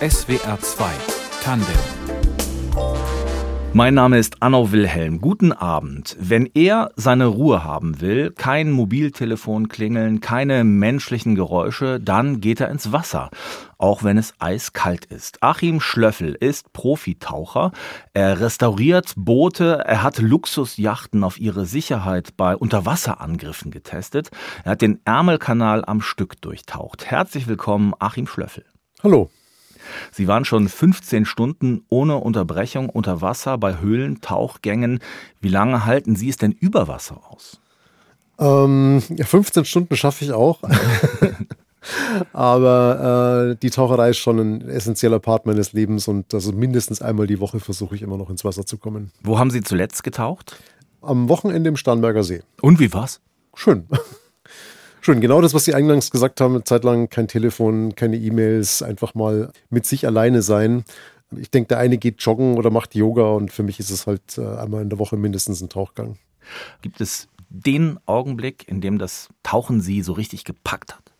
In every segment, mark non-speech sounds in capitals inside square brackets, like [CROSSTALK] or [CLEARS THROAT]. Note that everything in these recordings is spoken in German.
SWR 2 Tandem mein Name ist Anno Wilhelm. Guten Abend. Wenn er seine Ruhe haben will, kein Mobiltelefon klingeln, keine menschlichen Geräusche, dann geht er ins Wasser, auch wenn es eiskalt ist. Achim Schlöffel ist Profitaucher. Er restauriert Boote, er hat Luxusjachten auf ihre Sicherheit bei Unterwasserangriffen getestet. Er hat den Ärmelkanal am Stück durchtaucht. Herzlich willkommen, Achim Schlöffel. Hallo. Sie waren schon 15 Stunden ohne Unterbrechung unter Wasser bei Höhlen, Tauchgängen. Wie lange halten Sie es denn über Wasser aus? Ähm, ja, 15 Stunden schaffe ich auch. [LAUGHS] Aber äh, die Taucherei ist schon ein essentieller Part meines Lebens und also mindestens einmal die Woche versuche ich immer noch ins Wasser zu kommen. Wo haben Sie zuletzt getaucht? Am Wochenende im Starnberger See. Und wie war's? Schön. Schön, genau das, was Sie eingangs gesagt haben, eine Zeit lang kein Telefon, keine E-Mails, einfach mal mit sich alleine sein. Ich denke, der eine geht joggen oder macht Yoga und für mich ist es halt äh, einmal in der Woche mindestens ein Tauchgang. Gibt es den Augenblick, in dem das Tauchen Sie so richtig gepackt hat?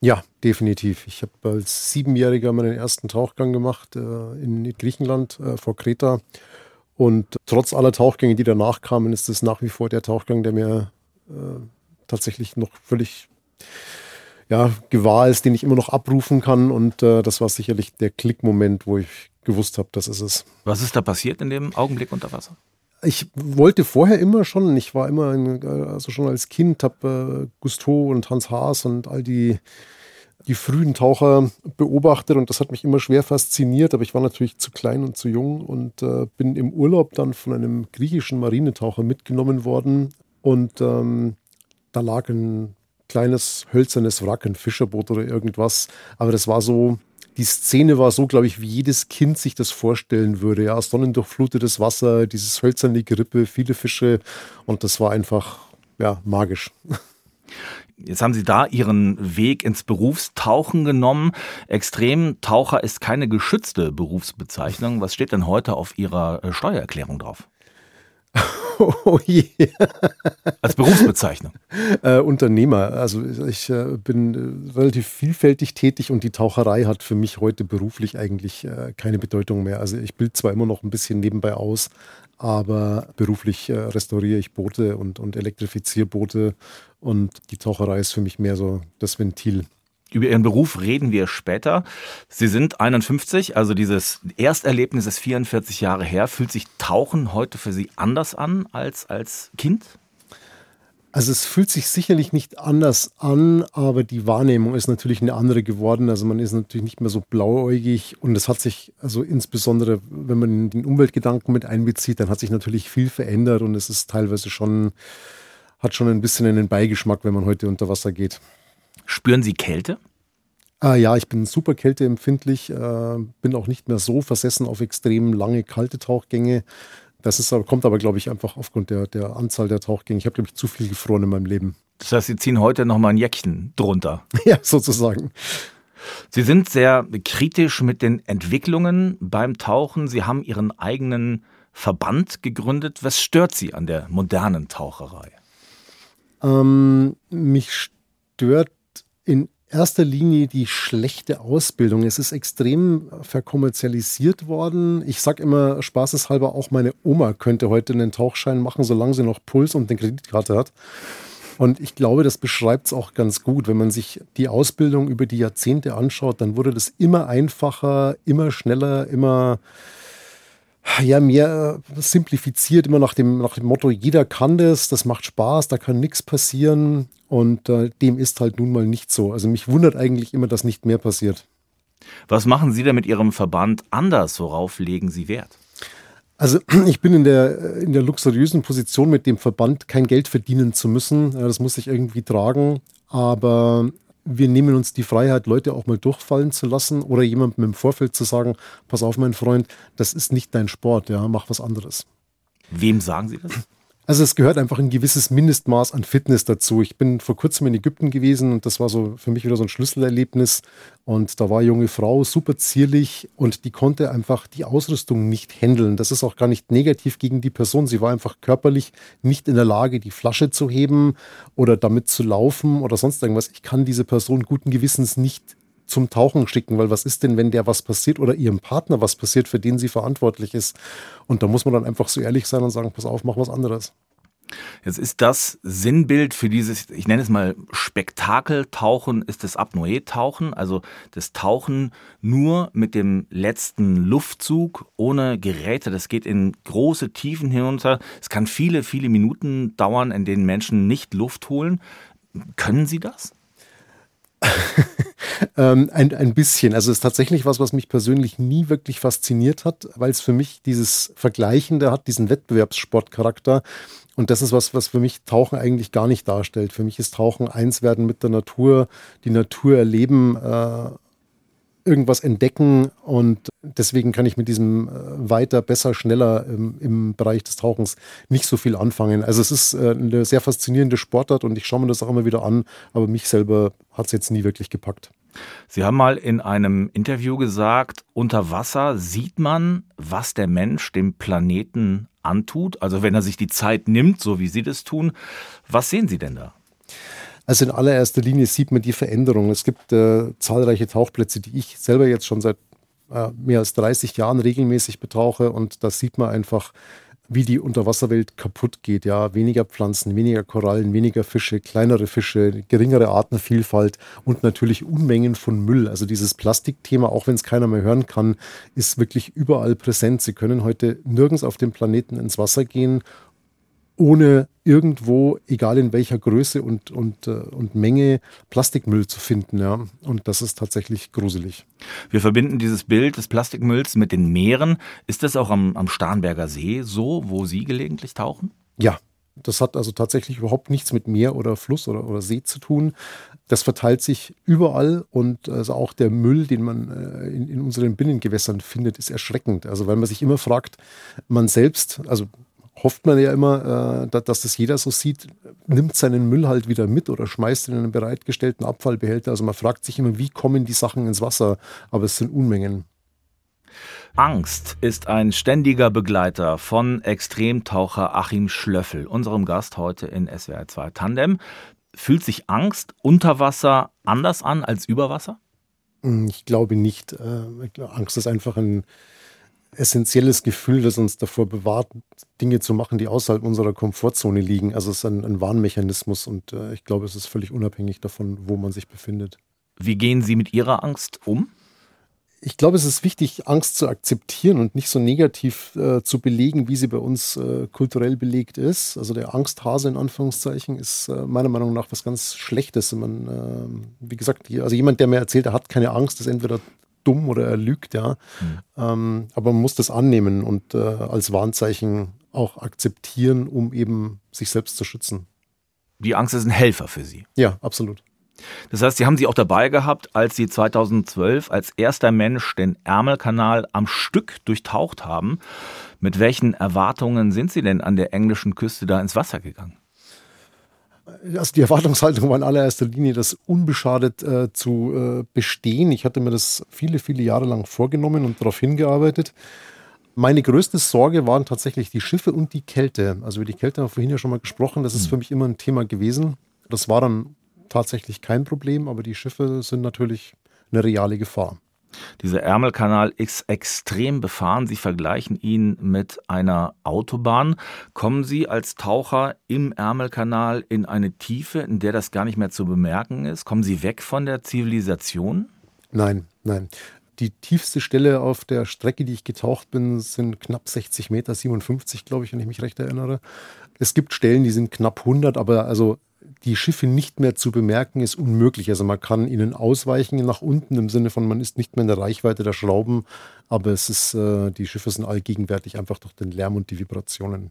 Ja, definitiv. Ich habe als Siebenjähriger meinen ersten Tauchgang gemacht äh, in Griechenland äh, vor Kreta. Und trotz aller Tauchgänge, die danach kamen, ist es nach wie vor der Tauchgang, der mir äh, tatsächlich noch völlig ja, gewahr ist, den ich immer noch abrufen kann. Und äh, das war sicherlich der Klickmoment, wo ich gewusst habe, das ist es. Was ist da passiert in dem Augenblick unter Wasser? Ich wollte vorher immer schon, ich war immer, ein, also schon als Kind, habe äh, Gusteau und Hans Haas und all die, die frühen Taucher beobachtet und das hat mich immer schwer fasziniert, aber ich war natürlich zu klein und zu jung und äh, bin im Urlaub dann von einem griechischen Marinetaucher mitgenommen worden und ähm, da lag ein kleines hölzernes Wrack, ein Fischerboot oder irgendwas. Aber das war so, die Szene war so, glaube ich, wie jedes Kind sich das vorstellen würde. Ja, sonnendurchflutetes Wasser, dieses hölzerne Gerippe, viele Fische und das war einfach, ja, magisch. Jetzt haben Sie da Ihren Weg ins Berufstauchen genommen. Extremtaucher ist keine geschützte Berufsbezeichnung. Was steht denn heute auf Ihrer äh, Steuererklärung drauf? Oh [LAUGHS] je. Als Berufsbezeichnung. Äh, Unternehmer. Also ich äh, bin äh, relativ vielfältig tätig und die Taucherei hat für mich heute beruflich eigentlich äh, keine Bedeutung mehr. Also ich bilde zwar immer noch ein bisschen nebenbei aus, aber beruflich äh, restauriere ich Boote und, und elektrifiziere Boote und die Taucherei ist für mich mehr so das Ventil. Über Ihren Beruf reden wir später. Sie sind 51, also dieses Ersterlebnis ist 44 Jahre her. Fühlt sich Tauchen heute für Sie anders an als als Kind? Also es fühlt sich sicherlich nicht anders an, aber die Wahrnehmung ist natürlich eine andere geworden. Also man ist natürlich nicht mehr so blauäugig und es hat sich, also insbesondere wenn man den Umweltgedanken mit einbezieht, dann hat sich natürlich viel verändert und es ist teilweise schon, hat schon ein bisschen einen Beigeschmack, wenn man heute unter Wasser geht. Spüren Sie Kälte? Ah, ja, ich bin super kälteempfindlich, äh, bin auch nicht mehr so versessen auf extrem lange kalte Tauchgänge. Das ist, kommt aber, glaube ich, einfach aufgrund der, der Anzahl der Tauchgänge. Ich habe, glaube ich, zu viel gefroren in meinem Leben. Das heißt, Sie ziehen heute nochmal ein Jäckchen drunter. [LAUGHS] ja, sozusagen. Sie sind sehr kritisch mit den Entwicklungen beim Tauchen. Sie haben Ihren eigenen Verband gegründet. Was stört Sie an der modernen Taucherei? Ähm, mich stört in erster Linie die schlechte Ausbildung. Es ist extrem verkommerzialisiert worden. Ich sage immer spaßeshalber, auch meine Oma könnte heute einen Tauchschein machen, solange sie noch Puls und eine Kreditkarte hat. Und ich glaube, das beschreibt es auch ganz gut. Wenn man sich die Ausbildung über die Jahrzehnte anschaut, dann wurde das immer einfacher, immer schneller, immer ja, mehr simplifiziert, immer nach dem, nach dem Motto, jeder kann das, das macht Spaß, da kann nichts passieren. Und äh, dem ist halt nun mal nicht so. Also mich wundert eigentlich immer, dass nicht mehr passiert. Was machen Sie denn mit Ihrem Verband anders? Worauf legen Sie Wert? Also [CLEARS THROAT] ich bin in der, in der luxuriösen Position, mit dem Verband kein Geld verdienen zu müssen. Das muss ich irgendwie tragen. Aber wir nehmen uns die Freiheit, Leute auch mal durchfallen zu lassen oder jemandem im Vorfeld zu sagen, pass auf, mein Freund, das ist nicht dein Sport, ja, mach was anderes. Wem sagen Sie das? Also es gehört einfach ein gewisses Mindestmaß an Fitness dazu. Ich bin vor kurzem in Ägypten gewesen und das war so für mich wieder so ein Schlüsselerlebnis. Und da war eine junge Frau, super zierlich und die konnte einfach die Ausrüstung nicht handeln. Das ist auch gar nicht negativ gegen die Person. Sie war einfach körperlich nicht in der Lage, die Flasche zu heben oder damit zu laufen oder sonst irgendwas. Ich kann diese Person guten Gewissens nicht zum Tauchen schicken, weil was ist denn, wenn der was passiert oder ihrem Partner was passiert, für den sie verantwortlich ist? Und da muss man dann einfach so ehrlich sein und sagen, pass auf, mach was anderes. Jetzt ist das Sinnbild für dieses, ich nenne es mal Spektakeltauchen, ist das Apnoe-Tauchen, also das Tauchen nur mit dem letzten Luftzug, ohne Geräte. Das geht in große Tiefen hinunter. Es kann viele, viele Minuten dauern, in denen Menschen nicht Luft holen. Können Sie das? [LAUGHS] ähm, ein, ein bisschen. Also es ist tatsächlich was, was mich persönlich nie wirklich fasziniert hat, weil es für mich dieses Vergleichende hat, diesen Wettbewerbssportcharakter. Und das ist was, was für mich Tauchen eigentlich gar nicht darstellt. Für mich ist Tauchen eins werden mit der Natur, die Natur erleben, äh, irgendwas entdecken und deswegen kann ich mit diesem äh, weiter, besser, schneller im, im, Bereich des Tauchens nicht so viel anfangen. Also es ist äh, eine sehr faszinierende Sportart und ich schaue mir das auch immer wieder an, aber mich selber hat es jetzt nie wirklich gepackt. Sie haben mal in einem Interview gesagt, unter Wasser sieht man, was der Mensch dem Planeten antut. Also wenn er sich die Zeit nimmt, so wie Sie das tun. Was sehen Sie denn da? Also in allererster Linie sieht man die Veränderung. Es gibt äh, zahlreiche Tauchplätze, die ich selber jetzt schon seit äh, mehr als 30 Jahren regelmäßig betauche und da sieht man einfach, wie die Unterwasserwelt kaputt geht. Ja, weniger Pflanzen, weniger Korallen, weniger Fische, kleinere Fische, geringere Artenvielfalt und natürlich Unmengen von Müll. Also dieses Plastikthema, auch wenn es keiner mehr hören kann, ist wirklich überall präsent. Sie können heute nirgends auf dem Planeten ins Wasser gehen ohne irgendwo, egal in welcher Größe und, und, äh, und Menge, Plastikmüll zu finden. Ja. Und das ist tatsächlich gruselig. Wir verbinden dieses Bild des Plastikmülls mit den Meeren. Ist das auch am, am Starnberger See so, wo Sie gelegentlich tauchen? Ja, das hat also tatsächlich überhaupt nichts mit Meer oder Fluss oder, oder See zu tun. Das verteilt sich überall und also auch der Müll, den man äh, in, in unseren Binnengewässern findet, ist erschreckend. Also weil man sich immer fragt, man selbst, also hofft man ja immer, äh, dass das jeder so sieht, nimmt seinen Müll halt wieder mit oder schmeißt ihn in einen bereitgestellten Abfallbehälter. Also man fragt sich immer, wie kommen die Sachen ins Wasser? Aber es sind Unmengen. Angst ist ein ständiger Begleiter von Extremtaucher Achim Schlöffel, unserem Gast heute in SWR 2 Tandem. Fühlt sich Angst unter Wasser anders an als über Wasser? Hm, ich glaube nicht. Äh, Angst ist einfach ein essentielles Gefühl, das uns davor bewahrt, Dinge zu machen, die außerhalb unserer Komfortzone liegen. Also es ist ein, ein Warnmechanismus und äh, ich glaube, es ist völlig unabhängig davon, wo man sich befindet. Wie gehen Sie mit Ihrer Angst um? Ich glaube, es ist wichtig, Angst zu akzeptieren und nicht so negativ äh, zu belegen, wie sie bei uns äh, kulturell belegt ist. Also der Angsthase in Anführungszeichen ist äh, meiner Meinung nach was ganz Schlechtes. Man, ähm, wie gesagt, also jemand, der mir erzählt, er hat keine Angst, ist entweder dumm oder er lügt, ja. Mhm. Ähm, aber man muss das annehmen und äh, als Warnzeichen auch akzeptieren, um eben sich selbst zu schützen. Die Angst ist ein Helfer für Sie. Ja, absolut. Das heißt, Sie haben sie auch dabei gehabt, als Sie 2012 als erster Mensch den Ärmelkanal am Stück durchtaucht haben. Mit welchen Erwartungen sind Sie denn an der englischen Küste da ins Wasser gegangen? Also die Erwartungshaltung war in allererster Linie, das unbeschadet äh, zu äh, bestehen. Ich hatte mir das viele, viele Jahre lang vorgenommen und darauf hingearbeitet. Meine größte Sorge waren tatsächlich die Schiffe und die Kälte. Also über die Kälte haben wir vorhin ja schon mal gesprochen. Das ist hm. für mich immer ein Thema gewesen. Das war dann tatsächlich kein Problem, aber die Schiffe sind natürlich eine reale Gefahr. Dieser Ärmelkanal ist extrem befahren. Sie vergleichen ihn mit einer Autobahn. Kommen Sie als Taucher im Ärmelkanal in eine Tiefe, in der das gar nicht mehr zu bemerken ist? Kommen Sie weg von der Zivilisation? Nein, nein. Die tiefste Stelle auf der Strecke, die ich getaucht bin, sind knapp 60 Meter, 57, glaube ich, wenn ich mich recht erinnere. Es gibt Stellen, die sind knapp 100, aber also die Schiffe nicht mehr zu bemerken, ist unmöglich. Also man kann ihnen ausweichen nach unten im Sinne von, man ist nicht mehr in der Reichweite der Schrauben, aber es ist, äh, die Schiffe sind allgegenwärtig einfach durch den Lärm und die Vibrationen.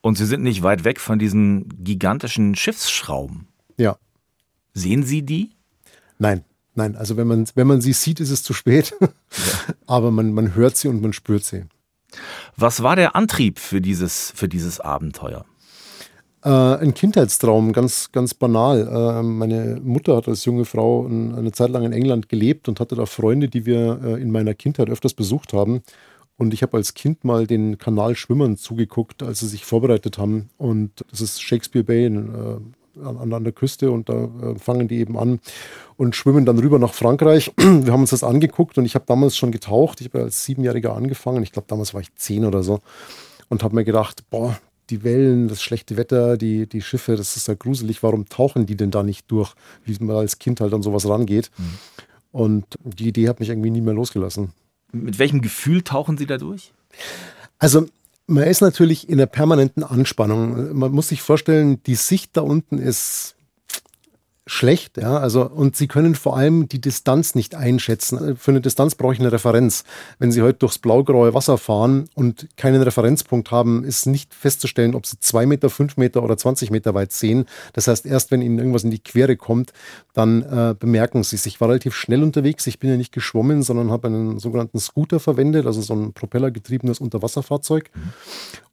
Und Sie sind nicht weit weg von diesen gigantischen Schiffsschrauben. Ja. Sehen Sie die? Nein, nein. Also wenn man, wenn man sie sieht, ist es zu spät. [LAUGHS] Ja. aber man, man hört sie und man spürt sie. Was war der Antrieb für dieses, für dieses Abenteuer? Äh, ein Kindheitstraum, ganz, ganz banal. Äh, meine Mutter hat als junge Frau ein, eine Zeit lang in England gelebt und hatte da Freunde, die wir äh, in meiner Kindheit öfters besucht haben. Und ich habe als Kind mal den Kanal Schwimmern zugeguckt, als sie sich vorbereitet haben. Und das ist Shakespeare Bay, ein an, an der Küste und da äh, fangen die eben an und schwimmen dann rüber nach Frankreich. [CLEARS THROAT] Wir haben uns das angeguckt und ich habe damals schon getaucht. Ich habe als Siebenjähriger angefangen. Ich glaube, damals war ich zehn oder so und habe mir gedacht, boah, die Wellen, das schlechte Wetter, die, die Schiffe, das ist ja gruselig. Warum tauchen die denn da nicht durch, wie man als Kind halt an sowas rangeht? Mhm. Und die Idee hat mich irgendwie nie mehr losgelassen. Mit welchem Gefühl tauchen Sie da durch? Also man ist natürlich in einer permanenten Anspannung. Man muss sich vorstellen, die Sicht da unten ist schlecht, ja, also und sie können vor allem die Distanz nicht einschätzen. Für eine Distanz brauche ich eine Referenz. Wenn Sie heute durchs blaugraue Wasser fahren und keinen Referenzpunkt haben, ist nicht festzustellen, ob Sie zwei Meter, fünf Meter oder 20 Meter weit sehen. Das heißt, erst wenn Ihnen irgendwas in die Quere kommt, dann äh, bemerken Sie es. Ich war relativ schnell unterwegs. Ich bin ja nicht geschwommen, sondern habe einen sogenannten Scooter verwendet, also so ein propellergetriebenes Unterwasserfahrzeug. Mhm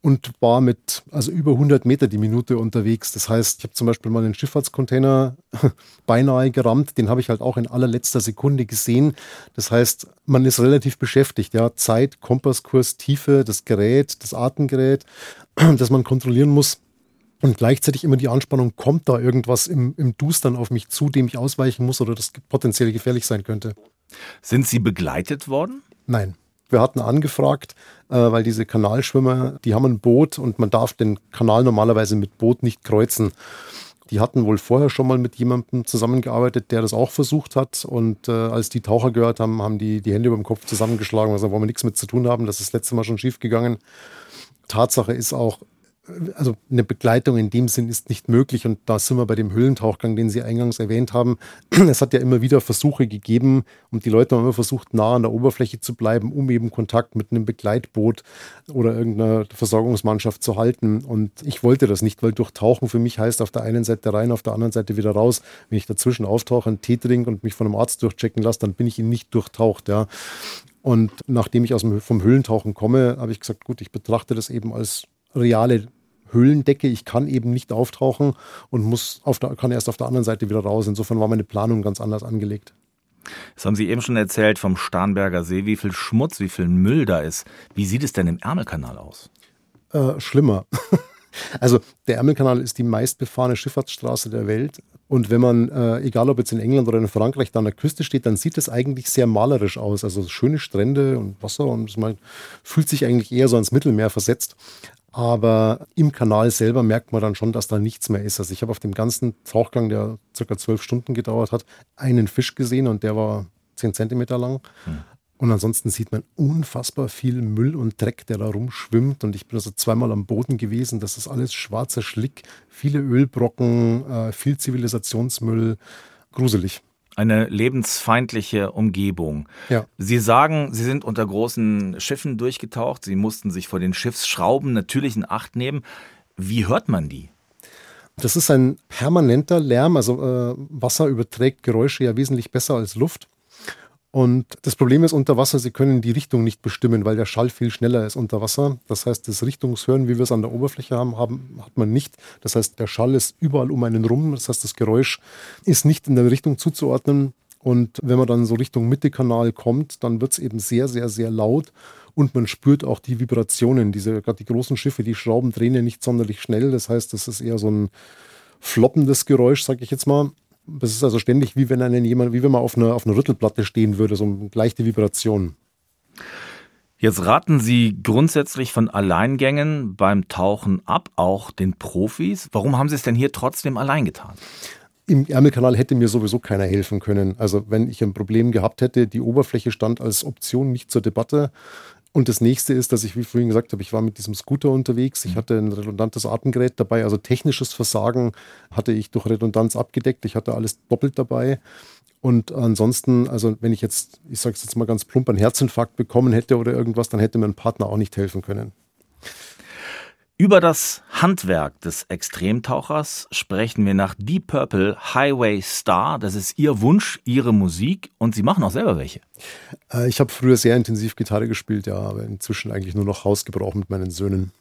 und war mit also über 100 Meter die Minute unterwegs. Das heißt, ich habe zum Beispiel mal einen Schifffahrtscontainer [LAUGHS] beinahe gerammt. Den habe ich halt auch in allerletzter Sekunde gesehen. Das heißt, man ist relativ beschäftigt. Ja, Zeit, Kompasskurs, Tiefe, das Gerät, das Atemgerät, [CLEARS THROAT] das man kontrollieren muss. Und gleichzeitig immer die Anspannung, kommt da irgendwas im, im Dustern auf mich zu, dem ich ausweichen muss oder das potenziell gefährlich sein könnte. Sind Sie begleitet worden? Nein. Wir hatten angefragt, äh, weil diese Kanalschwimmer, die haben ein Boot und man darf den Kanal normalerweise mit Boot nicht kreuzen. Die hatten wohl vorher schon mal mit jemandem zusammengearbeitet, der das auch versucht hat. Und äh, als die Taucher gehört haben, haben die die Hände über dem Kopf zusammengeschlagen. Also wollen wir nichts mit zu tun haben. Das ist das letzte Mal schon schief gegangen. Tatsache ist auch, also eine Begleitung in dem Sinn ist nicht möglich. Und da sind wir bei dem Höhlentauchgang, den Sie eingangs erwähnt haben. [CLEARS THROAT] Es hat ja immer wieder Versuche gegeben und die Leute haben immer versucht, nah an der Oberfläche zu bleiben, um eben Kontakt mit einem Begleitboot oder irgendeiner Versorgungsmannschaft zu halten. Und ich wollte das nicht, weil durchtauchen für mich heißt auf der einen Seite rein, auf der anderen Seite wieder raus. Wenn ich dazwischen auftauche, einen Tee trinke und mich von einem Arzt durchchecken lasse, dann bin ich ihn nicht durchtaucht. Ja. Und nachdem ich aus dem, vom Höhlentauchen komme, habe ich gesagt, gut, ich betrachte das eben als reale Höhlendecke. Ich kann eben nicht auftauchen und muss auf der, kann erst auf der anderen Seite wieder raus. Insofern war meine Planung ganz anders angelegt. Das haben Sie eben schon erzählt vom Starnberger See, wie viel Schmutz, wie viel Müll da ist. Wie sieht es denn im Ärmelkanal aus? Äh, schlimmer. [LAUGHS] also der Ärmelkanal ist die meistbefahrene Schifffahrtsstraße der Welt. Und wenn man, äh, egal ob jetzt in England oder in Frankreich, da an der Küste steht, dann sieht es eigentlich sehr malerisch aus. Also schöne Strände und Wasser und man fühlt sich eigentlich eher so ans Mittelmeer versetzt. Aber im Kanal selber merkt man dann schon, dass da nichts mehr ist. Also ich habe auf dem ganzen Tauchgang, der circa zwölf Stunden gedauert hat, einen Fisch gesehen und der war zehn Zentimeter lang. Hm. Und ansonsten sieht man unfassbar viel Müll und Dreck, der da rumschwimmt. Und ich bin also zweimal am Boden gewesen. Das ist alles schwarzer Schlick, viele Ölbrocken, äh, viel Zivilisationsmüll. Gruselig eine lebensfeindliche Umgebung. Ja. Sie sagen, Sie sind unter großen Schiffen durchgetaucht, Sie mussten sich vor den Schiffsschrauben natürlich in Acht nehmen. Wie hört man die? Das ist ein permanenter Lärm, also äh, Wasser überträgt Geräusche ja wesentlich besser als Luft. Und das Problem ist unter Wasser, Sie können die Richtung nicht bestimmen, weil der Schall viel schneller ist unter Wasser. Das heißt, das Richtungshören, wie wir es an der Oberfläche haben, haben, hat man nicht. Das heißt, der Schall ist überall um einen rum. Das heißt, das Geräusch ist nicht in der Richtung zuzuordnen. Und wenn man dann so Richtung Mittekanal kommt, dann wird es eben sehr, sehr, sehr laut. Und man spürt auch die Vibrationen. Diese, gerade die großen Schiffe, die Schrauben drehen ja nicht sonderlich schnell. Das heißt, das ist eher so ein floppendes Geräusch, sage ich jetzt mal. Das ist also ständig, wie wenn einen jemand, wie wenn man auf einer, auf einer Rüttelplatte stehen würde, so eine leichte Vibration. Jetzt raten Sie grundsätzlich von Alleingängen beim Tauchen ab, auch den Profis. Warum haben Sie es denn hier trotzdem allein getan? Im Ärmelkanal hätte mir sowieso keiner helfen können. Also wenn ich ein Problem gehabt hätte, die Oberfläche stand als Option nicht zur Debatte. Und das nächste ist, dass ich, wie vorhin gesagt habe, ich war mit diesem Scooter unterwegs. Ich mhm. hatte ein redundantes Atemgerät dabei, also technisches Versagen hatte ich durch Redundanz abgedeckt. Ich hatte alles doppelt dabei. Und ansonsten, also wenn ich jetzt, ich sage es jetzt mal ganz plump, einen Herzinfarkt bekommen hätte oder irgendwas, dann hätte mir ein Partner auch nicht helfen können. Über das Handwerk des Extremtauchers sprechen wir nach Deep Purple Highway Star. Das ist Ihr Wunsch, Ihre Musik und Sie machen auch selber welche. Äh, ich habe früher sehr intensiv Gitarre gespielt, ja, aber inzwischen eigentlich nur noch Hausgebrauch mit meinen Söhnen.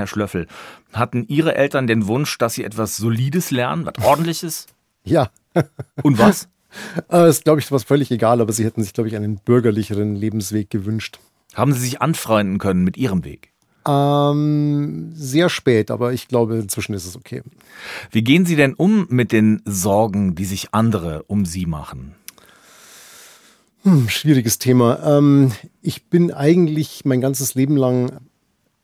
Herr Schlöffel, hatten Ihre Eltern den Wunsch, dass Sie etwas Solides lernen, was Ordentliches? [LAUGHS] Ja. Und was? [LAUGHS] Das ist, glaube ich, was völlig egal, aber Sie hätten sich, glaube ich, einen bürgerlicheren Lebensweg gewünscht. Haben Sie sich anfreunden können mit Ihrem Weg? Ähm, sehr spät, aber ich glaube, inzwischen ist es okay. Wie gehen Sie denn um mit den Sorgen, die sich andere um Sie machen? Hm, schwieriges Thema. Ähm, ich bin eigentlich mein ganzes Leben lang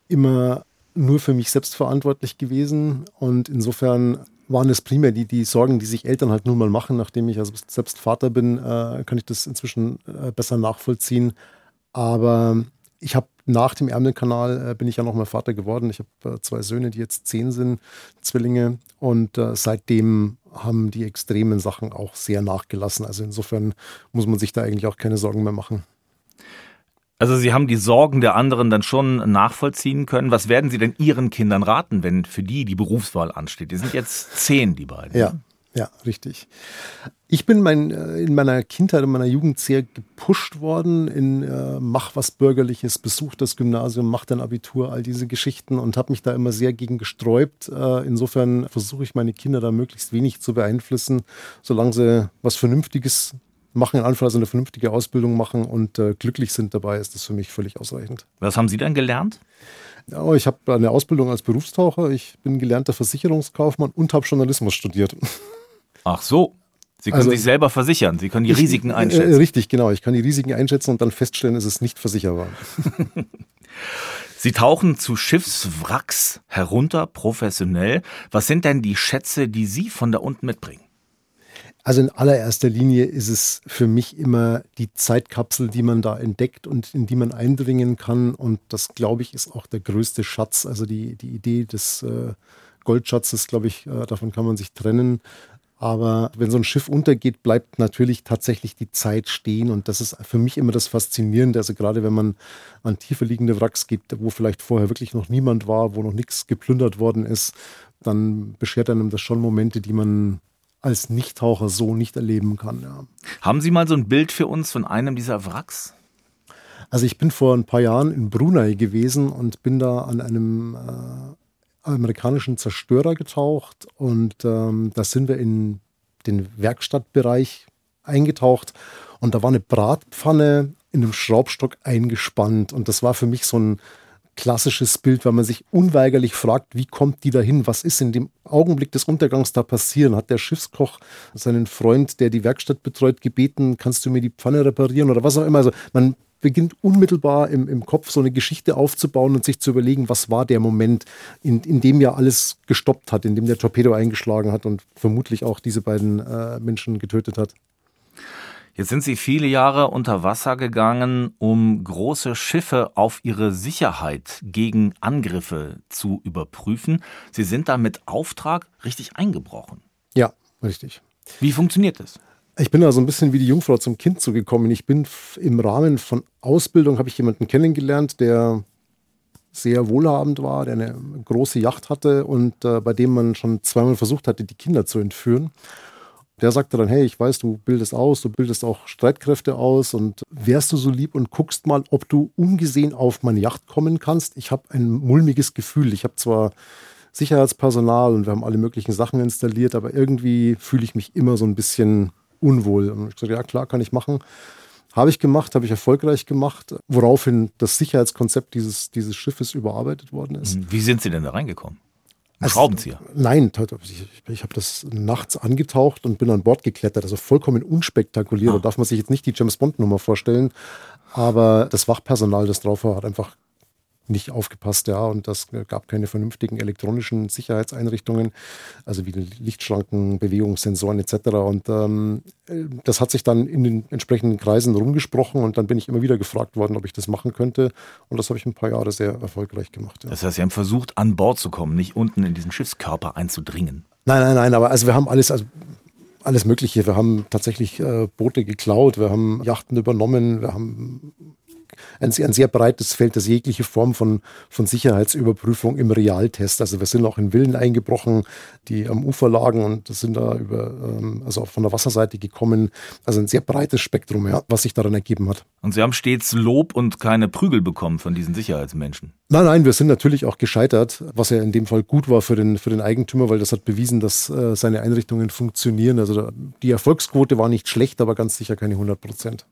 immer nur für mich selbst verantwortlich gewesen und insofern waren es primär die, die Sorgen, die sich Eltern halt nun mal machen. Nachdem ich also selbst Vater bin, äh, kann ich das inzwischen äh, besser nachvollziehen. Aber ich habe nach dem Ärmelkanal äh, bin ich ja nochmal Vater geworden. Ich habe äh, zwei Söhne, die jetzt zehn sind, Zwillinge. Und äh, seitdem haben die extremen Sachen auch sehr nachgelassen. Also insofern muss man sich da eigentlich auch keine Sorgen mehr machen. Also Sie haben die Sorgen der anderen dann schon nachvollziehen können. Was werden Sie denn Ihren Kindern raten, wenn für die die Berufswahl ansteht? Die sind jetzt zehn, die beiden. Ja, ja, richtig. Ich bin mein, äh, in meiner Kindheit, in meiner Jugend sehr gepusht worden in äh, mach was Bürgerliches, besuch das Gymnasium, mach dein Abitur, all diese Geschichten und habe mich da immer sehr gegen gesträubt. Äh, insofern versuche ich meine Kinder da möglichst wenig zu beeinflussen, solange sie was Vernünftiges machen, in Anführungszeichen also eine vernünftige Ausbildung machen und äh, glücklich sind dabei, ist das für mich völlig ausreichend. Was haben Sie dann gelernt? Ja, ich habe eine Ausbildung als Berufstaucher, ich bin gelernter Versicherungskaufmann und habe Journalismus studiert. [LAUGHS] Ach so. Sie können also, sich selber versichern, Sie können die ich, Risiken äh, einschätzen. Äh, richtig, genau. Ich kann die Risiken einschätzen und dann feststellen, ist es nicht versicherbar. [LAUGHS] Sie tauchen zu Schiffswracks herunter, professionell. Was sind denn die Schätze, die Sie von da unten mitbringen? Also in allererster Linie ist es für mich immer die Zeitkapsel, die man da entdeckt und in die man eindringen kann. Und das, glaube ich, ist auch der größte Schatz. Also die, die Idee des äh, Goldschatzes, glaube ich, äh, davon kann man sich trennen. Aber wenn so ein Schiff untergeht, bleibt natürlich tatsächlich die Zeit stehen. Und das ist für mich immer das Faszinierende. Also gerade wenn man an tiefer liegende Wracks geht, wo vielleicht vorher wirklich noch niemand war, wo noch nichts geplündert worden ist, dann beschert einem das schon Momente, die man als Nichttaucher so nicht erleben kann. Ja. Haben Sie mal so ein Bild für uns von einem dieser Wracks? Also ich bin vor ein paar Jahren in Brunei gewesen und bin da an einem äh, amerikanischen Zerstörer getaucht und ähm, da sind wir in den Werkstattbereich eingetaucht und da war eine Bratpfanne in einem Schraubstock eingespannt und das war für mich so ein klassisches Bild, weil man sich unweigerlich fragt, wie kommt die dahin? Was ist in dem Augenblick des Untergangs da passieren? Hat der Schiffskoch seinen Freund, der die Werkstatt betreut, gebeten, kannst du mir die Pfanne reparieren oder was auch immer? Also man beginnt unmittelbar im, im Kopf so eine Geschichte aufzubauen und sich zu überlegen, was war der Moment, in, in dem ja alles gestoppt hat, in dem der Torpedo eingeschlagen hat und vermutlich auch diese beiden äh, Menschen getötet hat. Jetzt sind Sie viele Jahre unter Wasser gegangen, um große Schiffe auf ihre Sicherheit gegen Angriffe zu überprüfen. Sie sind da mit Auftrag richtig eingebrochen. Ja, richtig. Wie funktioniert das? Ich bin da so ein bisschen wie die Jungfrau zum Kind zugekommen. Ich bin im Rahmen von Ausbildung, habe ich jemanden kennengelernt, der sehr wohlhabend war, der eine große Yacht hatte und äh, bei dem man schon zweimal versucht hatte, die Kinder zu entführen. Der sagte dann, hey, ich weiß, du bildest aus, du bildest auch Streitkräfte aus und wärst du so lieb und guckst mal, ob du ungesehen auf meine Yacht kommen kannst. Ich habe ein mulmiges Gefühl. Ich habe zwar Sicherheitspersonal und wir haben alle möglichen Sachen installiert, aber irgendwie fühle ich mich immer so ein bisschen unwohl. Und ich sagte, ja klar, kann ich machen. Habe ich gemacht, habe ich erfolgreich gemacht, woraufhin das Sicherheitskonzept dieses, dieses Schiffes überarbeitet worden ist. Wie sind Sie denn da reingekommen? Ein also, Schraubenzieher? Nein, ich, ich habe das nachts angetaucht und bin an Bord geklettert. Also vollkommen unspektakulär. Ah. Da darf man sich jetzt nicht die James Bond-Nummer vorstellen. Aber das Wachpersonal, das drauf war, hat einfach nicht aufgepasst, ja, und das gab keine vernünftigen elektronischen Sicherheitseinrichtungen, also wie Lichtschranken, Bewegungssensoren etc. Und ähm, das hat sich dann in den entsprechenden Kreisen rumgesprochen und dann bin ich immer wieder gefragt worden, ob ich das machen könnte. Und das habe ich ein paar Jahre sehr erfolgreich gemacht. Ja. Das heißt, Sie haben versucht, an Bord zu kommen, nicht unten in diesen Schiffskörper einzudringen. Nein, nein, nein, aber also wir haben alles, also alles Mögliche. Wir haben tatsächlich äh, Boote geklaut, wir haben Yachten übernommen, wir haben ein, ein sehr breites Feld, das jegliche Form von, von Sicherheitsüberprüfung im Realtest. Also wir sind auch in Villen eingebrochen, die am Ufer lagen und sind da über, ähm, also von der Wasserseite gekommen. Also ein sehr breites Spektrum, ja, was sich daran ergeben hat. Und Sie haben stets Lob und keine Prügel bekommen von diesen Sicherheitsmenschen. Nein, nein, wir sind natürlich auch gescheitert, was ja in dem Fall gut war für den, für den Eigentümer, weil das hat bewiesen, dass äh, seine Einrichtungen funktionieren. Also die Erfolgsquote war nicht schlecht, aber ganz sicher keine 100 Prozent.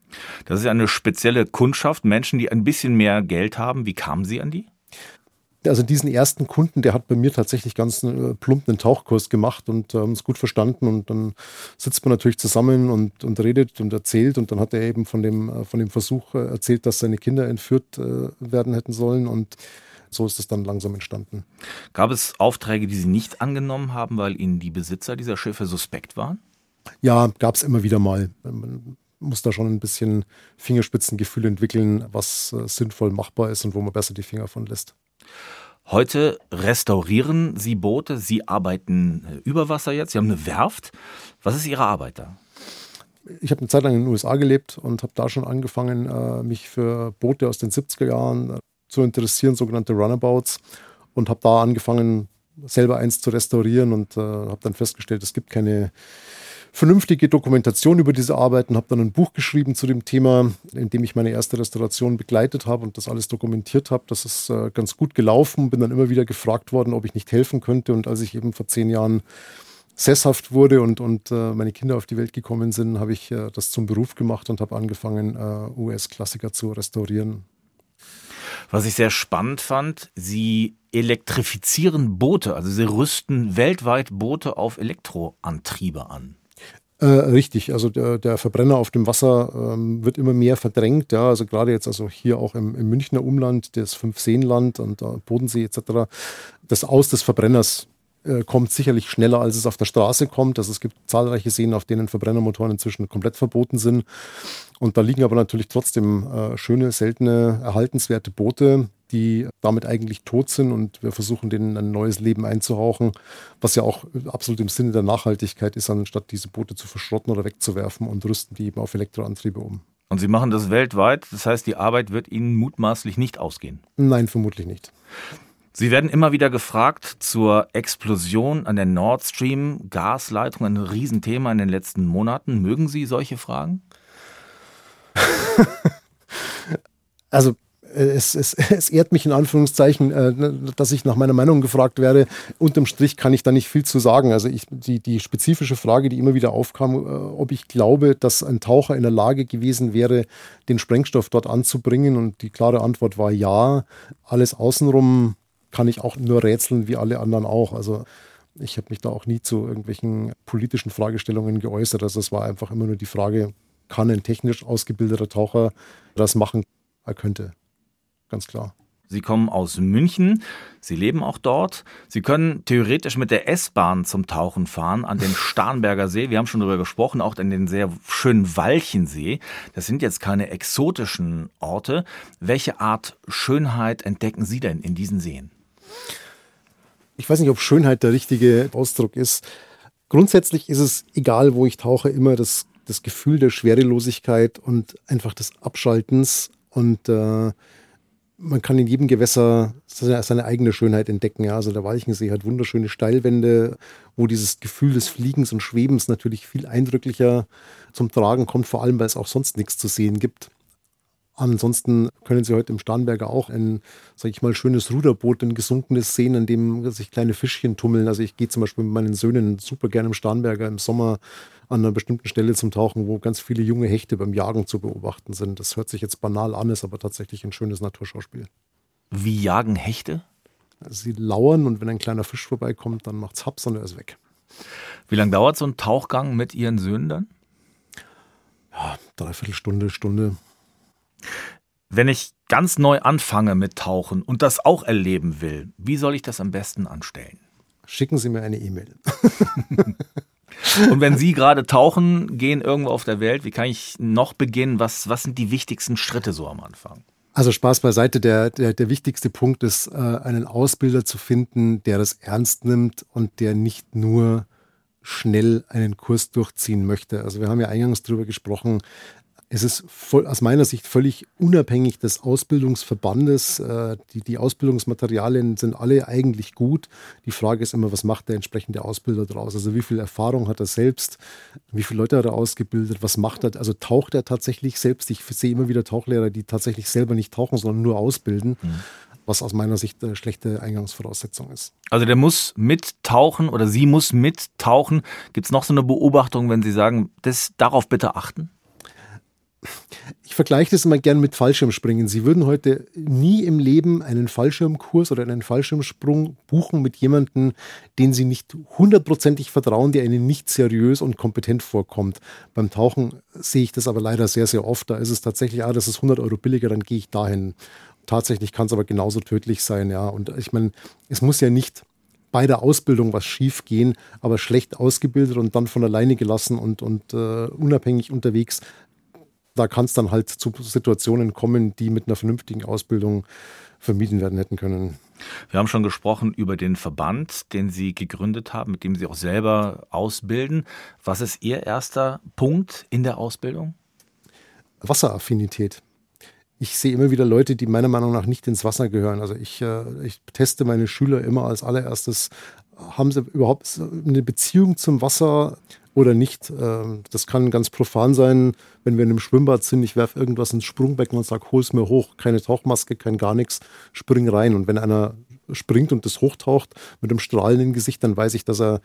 Das ist ja eine spezielle Kundschaft, Menschen, die ein bisschen mehr Geld haben. Wie kamen Sie an die? Also diesen ersten Kunden, der hat bei mir tatsächlich ganz äh, plump einen Tauchkurs gemacht und haben ähm, es gut verstanden und dann sitzt man natürlich zusammen und, und redet und erzählt und dann hat er eben von dem, äh, von dem Versuch äh, erzählt, dass seine Kinder entführt äh, werden hätten sollen und so ist es dann langsam entstanden. Gab es Aufträge, die Sie nicht angenommen haben, weil Ihnen die Besitzer dieser Schiffe suspekt waren? Ja, gab es immer wieder mal. Man muss da schon ein bisschen Fingerspitzengefühl entwickeln, was äh, sinnvoll machbar ist und wo man besser die Finger von lässt. Heute restaurieren Sie Boote, Sie arbeiten äh, über Wasser jetzt, Sie haben eine Werft. Was ist Ihre Arbeit da? Ich habe eine Zeit lang in den USA gelebt und habe da schon angefangen, äh, mich für Boote aus den 70er Jahren zu interessieren, sogenannte Runabouts. Und habe da angefangen, selber eins zu restaurieren und äh, habe dann festgestellt, es gibt keine vernünftige Dokumentation über diese Arbeiten, habe dann ein Buch geschrieben zu dem Thema, in dem ich meine erste Restauration begleitet habe und das alles dokumentiert habe. Das ist äh, ganz gut gelaufen, bin dann immer wieder gefragt worden, ob ich nicht helfen könnte. Und als ich eben vor zehn Jahren sesshaft wurde und, und äh, meine Kinder auf die Welt gekommen sind, habe ich äh, das zum Beruf gemacht und habe angefangen, äh, US-Klassiker zu restaurieren. Was ich sehr spannend fand, Sie elektrifizieren Boote, also Sie rüsten weltweit Boote auf Elektroantriebe an. Äh, richtig, also der, der, Verbrenner auf dem Wasser ähm, wird immer mehr verdrängt. Ja, also gerade jetzt, also hier auch im, im Münchner Umland, das Fünfseenland und äh, Bodensee etc. Das Aus des Verbrenners äh, kommt sicherlich schneller, als es auf der Straße kommt. Also es gibt zahlreiche Seen, auf denen Verbrennermotoren inzwischen komplett verboten sind. Und da liegen aber natürlich trotzdem äh, schöne, seltene, erhaltenswerte Boote, die damit eigentlich tot sind und wir versuchen denen ein neues Leben einzuhauchen, was ja auch absolut im Sinne der Nachhaltigkeit ist, anstatt diese Boote zu verschrotten oder wegzuwerfen und rüsten die eben auf Elektroantriebe um. Und Sie machen das weltweit, das heißt, die Arbeit wird Ihnen mutmaßlich nicht ausgehen? Nein, vermutlich nicht. Sie werden immer wieder gefragt zur Explosion an der Nord Stream Gasleitung, ein Riesenthema in den letzten Monaten. Mögen Sie solche Fragen? [LAUGHS] also es, es, [LAUGHS] es ehrt mich in Anführungszeichen, äh, dass ich nach meiner Meinung gefragt werde. Unterm Strich kann ich da nicht viel zu sagen. Also ich, die, die spezifische Frage, die immer wieder aufkam, äh, ob ich glaube, dass ein Taucher in der Lage gewesen wäre, den Sprengstoff dort anzubringen. Und die klare Antwort war ja. Alles außenrum kann ich auch nur rätseln, wie alle anderen auch. Also ich habe mich da auch nie zu irgendwelchen politischen Fragestellungen geäußert. Also es war einfach immer nur die Frage, kann ein technisch ausgebildeter Taucher das machen? Er könnte ganz klar. Sie kommen aus München, Sie leben auch dort. Sie können theoretisch mit der S-Bahn zum Tauchen fahren an den [LAUGHS] Starnberger See. Wir haben schon darüber gesprochen, auch an den sehr schönen Walchensee. Das sind jetzt keine exotischen Orte. Welche Art Schönheit entdecken Sie denn in diesen Seen? Ich weiß nicht, ob Schönheit der richtige Ausdruck ist. Grundsätzlich ist es egal, wo ich tauche, immer das, das Gefühl der Schwerelosigkeit und einfach des Abschaltens und äh, man kann in jedem Gewässer seine, eigene Schönheit entdecken. Ja, also der Walchensee hat wunderschöne Steilwände, wo dieses Gefühl des Fliegens und Schwebens natürlich viel eindrücklicher zum Tragen kommt, vor allem weil es auch sonst nichts zu sehen gibt. Ansonsten können Sie heute im Starnberger auch ein, sag ich mal, schönes Ruderboot, ein gesunkenes sehen, an dem sich kleine Fischchen tummeln. Also ich gehe zum Beispiel mit meinen Söhnen super gerne im Starnberger im Sommer an einer bestimmten Stelle zum Tauchen, wo ganz viele junge Hechte beim Jagen zu beobachten sind. Das hört sich jetzt banal an, ist aber tatsächlich ein schönes Naturschauspiel. Wie jagen Hechte? Sie lauern und wenn ein kleiner Fisch vorbeikommt, dann macht's Haps und er ist weg. Wie lange dauert so ein Tauchgang mit Ihren Söhnen dann? Ja, dreiviertel Stunde, Stunde. Wenn ich ganz neu anfange mit Tauchen und das auch erleben will, wie soll ich das am besten anstellen? Schicken Sie mir eine E-Mail. und wenn Sie gerade tauchen gehen irgendwo auf der Welt, wie kann ich noch beginnen? Was, was sind die wichtigsten Schritte so am Anfang? Also Spaß beiseite, der, der, der wichtigste Punkt ist, äh, einen Ausbilder zu finden, der das ernst nimmt und der nicht nur schnell einen Kurs durchziehen möchte. Also wir haben ja eingangs darüber gesprochen, Es ist voll, aus meiner Sicht völlig unabhängig des Ausbildungsverbandes. Äh, die, die Ausbildungsmaterialien sind alle eigentlich gut. Die Frage ist immer, was macht der entsprechende Ausbilder draus? Also wie viel Erfahrung hat er selbst? Wie viele Leute hat er ausgebildet? Was macht er? Also taucht er tatsächlich selbst? Ich sehe immer wieder Tauchlehrer, die tatsächlich selber nicht tauchen, sondern nur ausbilden. Mhm was aus meiner Sicht eine schlechte Eingangsvoraussetzung ist. Also der muss mittauchen oder sie muss mittauchen. Gibt es noch so eine Beobachtung, wenn Sie sagen, das, darauf bitte achten? Ich vergleiche das immer gern mit Fallschirmspringen. Sie würden heute nie im Leben einen Fallschirmkurs oder einen Fallschirmsprung buchen mit jemandem, den Sie nicht hundertprozentig vertrauen, der Ihnen nicht seriös und kompetent vorkommt. Beim Tauchen sehe ich das aber leider sehr, sehr oft. Da ist es tatsächlich, ah, das ist 100 Euro billiger, dann gehe ich dahin. Tatsächlich kann es aber genauso tödlich sein, ja. Und ich meine, es muss ja nicht bei der Ausbildung was schief gehen, aber schlecht ausgebildet und dann von alleine gelassen und, und uh, unabhängig unterwegs da kann es dann halt zu Situationen kommen, die mit einer vernünftigen Ausbildung vermieden werden hätten können. Wir haben schon gesprochen über den Verband, den Sie gegründet haben, mit dem Sie auch selber ausbilden. Was ist Ihr erster Punkt in der Ausbildung? Wasseraffinität. Ich sehe immer wieder Leute, die meiner Meinung nach nicht ins Wasser gehören. Also ich, äh, ich teste meine Schüler immer als allererstes, haben sie überhaupt eine Beziehung zum Wasser? Oder nicht. Ähm, das kann ganz profan sein, wenn wir in einem Schwimmbad sind, ich werfe irgendwas ins Sprungbecken und sage, hol's mir hoch, keine Tauchmaske, kein gar nichts, spring rein. Und wenn einer springt und das hochtaucht mit einem strahlenden Gesicht, dann weiß ich, dass er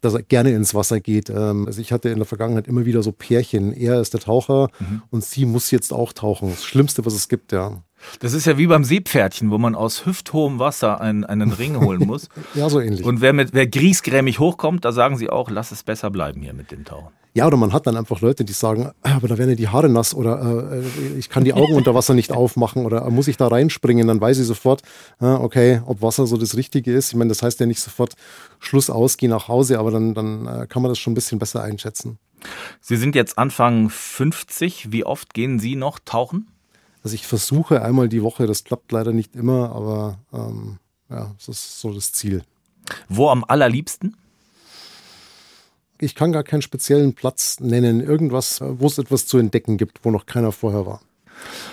dass er gerne ins Wasser geht. Ähm, also ich hatte in der Vergangenheit immer wieder so Pärchen. Er ist der Taucher mhm. und sie muss jetzt auch tauchen. Das Schlimmste, was es gibt, ja. Das ist ja wie beim Seepferdchen, wo man aus hüfthohem Wasser einen, einen Ring holen muss. [LAUGHS] ja, so ähnlich. Und wer mit wer griesgrämig hochkommt, da sagen sie auch, lass es besser bleiben hier mit dem Tauchen. Ja, oder man hat dann einfach Leute, die sagen, ah, aber da werden ja die Haare nass oder äh, ich kann die Augen unter Wasser nicht [LAUGHS] aufmachen oder muss ich da reinspringen, dann weiß ich sofort, äh, okay, ob Wasser so das Richtige ist. Ich meine, das heißt ja nicht sofort Schluss aus, geh nach Hause, aber dann, dann äh, kann man das schon ein bisschen besser einschätzen. Sie sind jetzt Anfang 50. Wie oft gehen Sie noch tauchen? Also ich versuche einmal die Woche, das klappt leider nicht immer, aber ähm, ja, das ist so das Ziel. Wo am allerliebsten? Ich kann gar keinen speziellen Platz nennen. Irgendwas, wo es etwas zu entdecken gibt, wo noch keiner vorher war.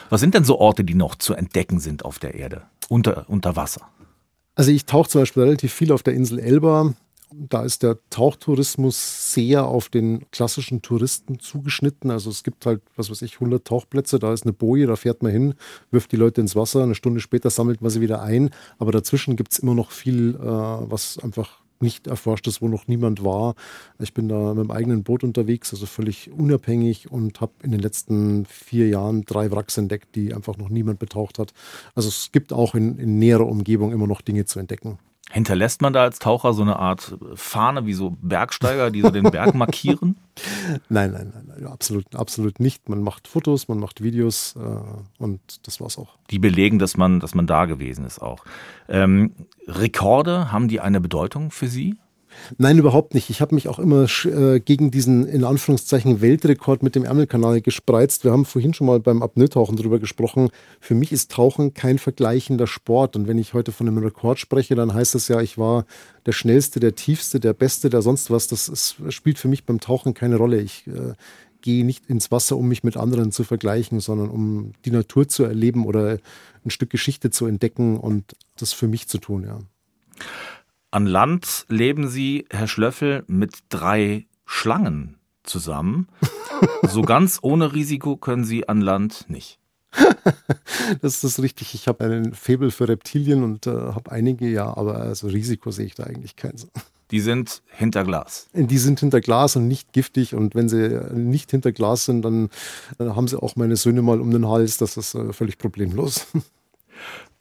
Was sind denn so Orte, die noch zu entdecken sind auf der Erde, unter, unter Wasser? Also ich tauche zum Beispiel relativ viel auf der Insel Elba. Da ist der Tauchtourismus sehr auf den klassischen Touristen zugeschnitten. Also es gibt halt, was weiß ich, 100 Tauchplätze, da ist eine Boje, da fährt man hin, wirft die Leute ins Wasser, eine Stunde später sammelt man sie wieder ein. Aber dazwischen gibt es immer noch viel, äh, was einfach nicht erforscht ist, wo noch niemand war. Ich bin da mit dem eigenen Boot unterwegs, also völlig unabhängig und habe in den letzten vier Jahren drei Wracks entdeckt, die einfach noch niemand betaucht hat. Also es gibt auch in, in näherer Umgebung immer noch Dinge zu entdecken. Hinterlässt man da als Taucher so eine Art Fahne wie so Bergsteiger, die so den Berg [LAUGHS] markieren? Nein, nein, nein, nein, absolut, absolut nicht. Man macht Fotos, man macht Videos äh, und das war's auch. Die belegen, dass man, dass man da gewesen ist auch. Ähm, Rekorde, haben die eine Bedeutung für Sie? Nein, überhaupt nicht. Ich habe mich auch immer äh, gegen diesen in Anführungszeichen Weltrekord mit dem Ärmelkanal gespreizt. Wir haben vorhin schon mal beim Apnoe-Tauchen darüber gesprochen. Für mich ist Tauchen kein vergleichender Sport. Und wenn ich heute von einem Rekord spreche, dann heißt das ja, ich war der schnellste, der tiefste, der beste, der sonst was. Das ist, spielt für mich beim Tauchen keine Rolle. Ich äh, gehe nicht ins Wasser, um mich mit anderen zu vergleichen, sondern um die Natur zu erleben oder ein Stück Geschichte zu entdecken und das für mich zu tun, ja. An Land leben Sie, Herr Schlöffel, mit drei Schlangen zusammen. [LAUGHS] so ganz ohne Risiko können Sie an Land nicht. [LAUGHS] das ist richtig. Ich habe einen Faible für Reptilien und äh, habe einige, ja, aber also Risiko sehe ich da eigentlich keins. [LAUGHS] Die sind hinter Glas. Die sind hinter Glas und nicht giftig. Und wenn sie nicht hinter Glas sind, dann, dann haben sie auch meine Söhne mal um den Hals. Das ist äh, völlig problemlos.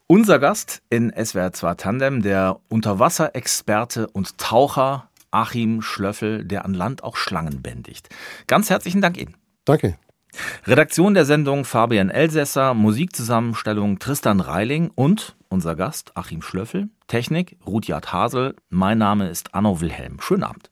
Unser Gast in SWR 2 Tandem, der Unterwasserexperte und Taucher Achim Schlöffel, der an Land auch Schlangen bändigt. Ganz herzlichen Dank Ihnen. Danke. Redaktion der Sendung Fabian Elsässer, Musikzusammenstellung Tristan Reiling und unser Gast Achim Schlöffel, Technik Rudyard Hasel. Mein Name ist Anno Wilhelm. Schönen Abend.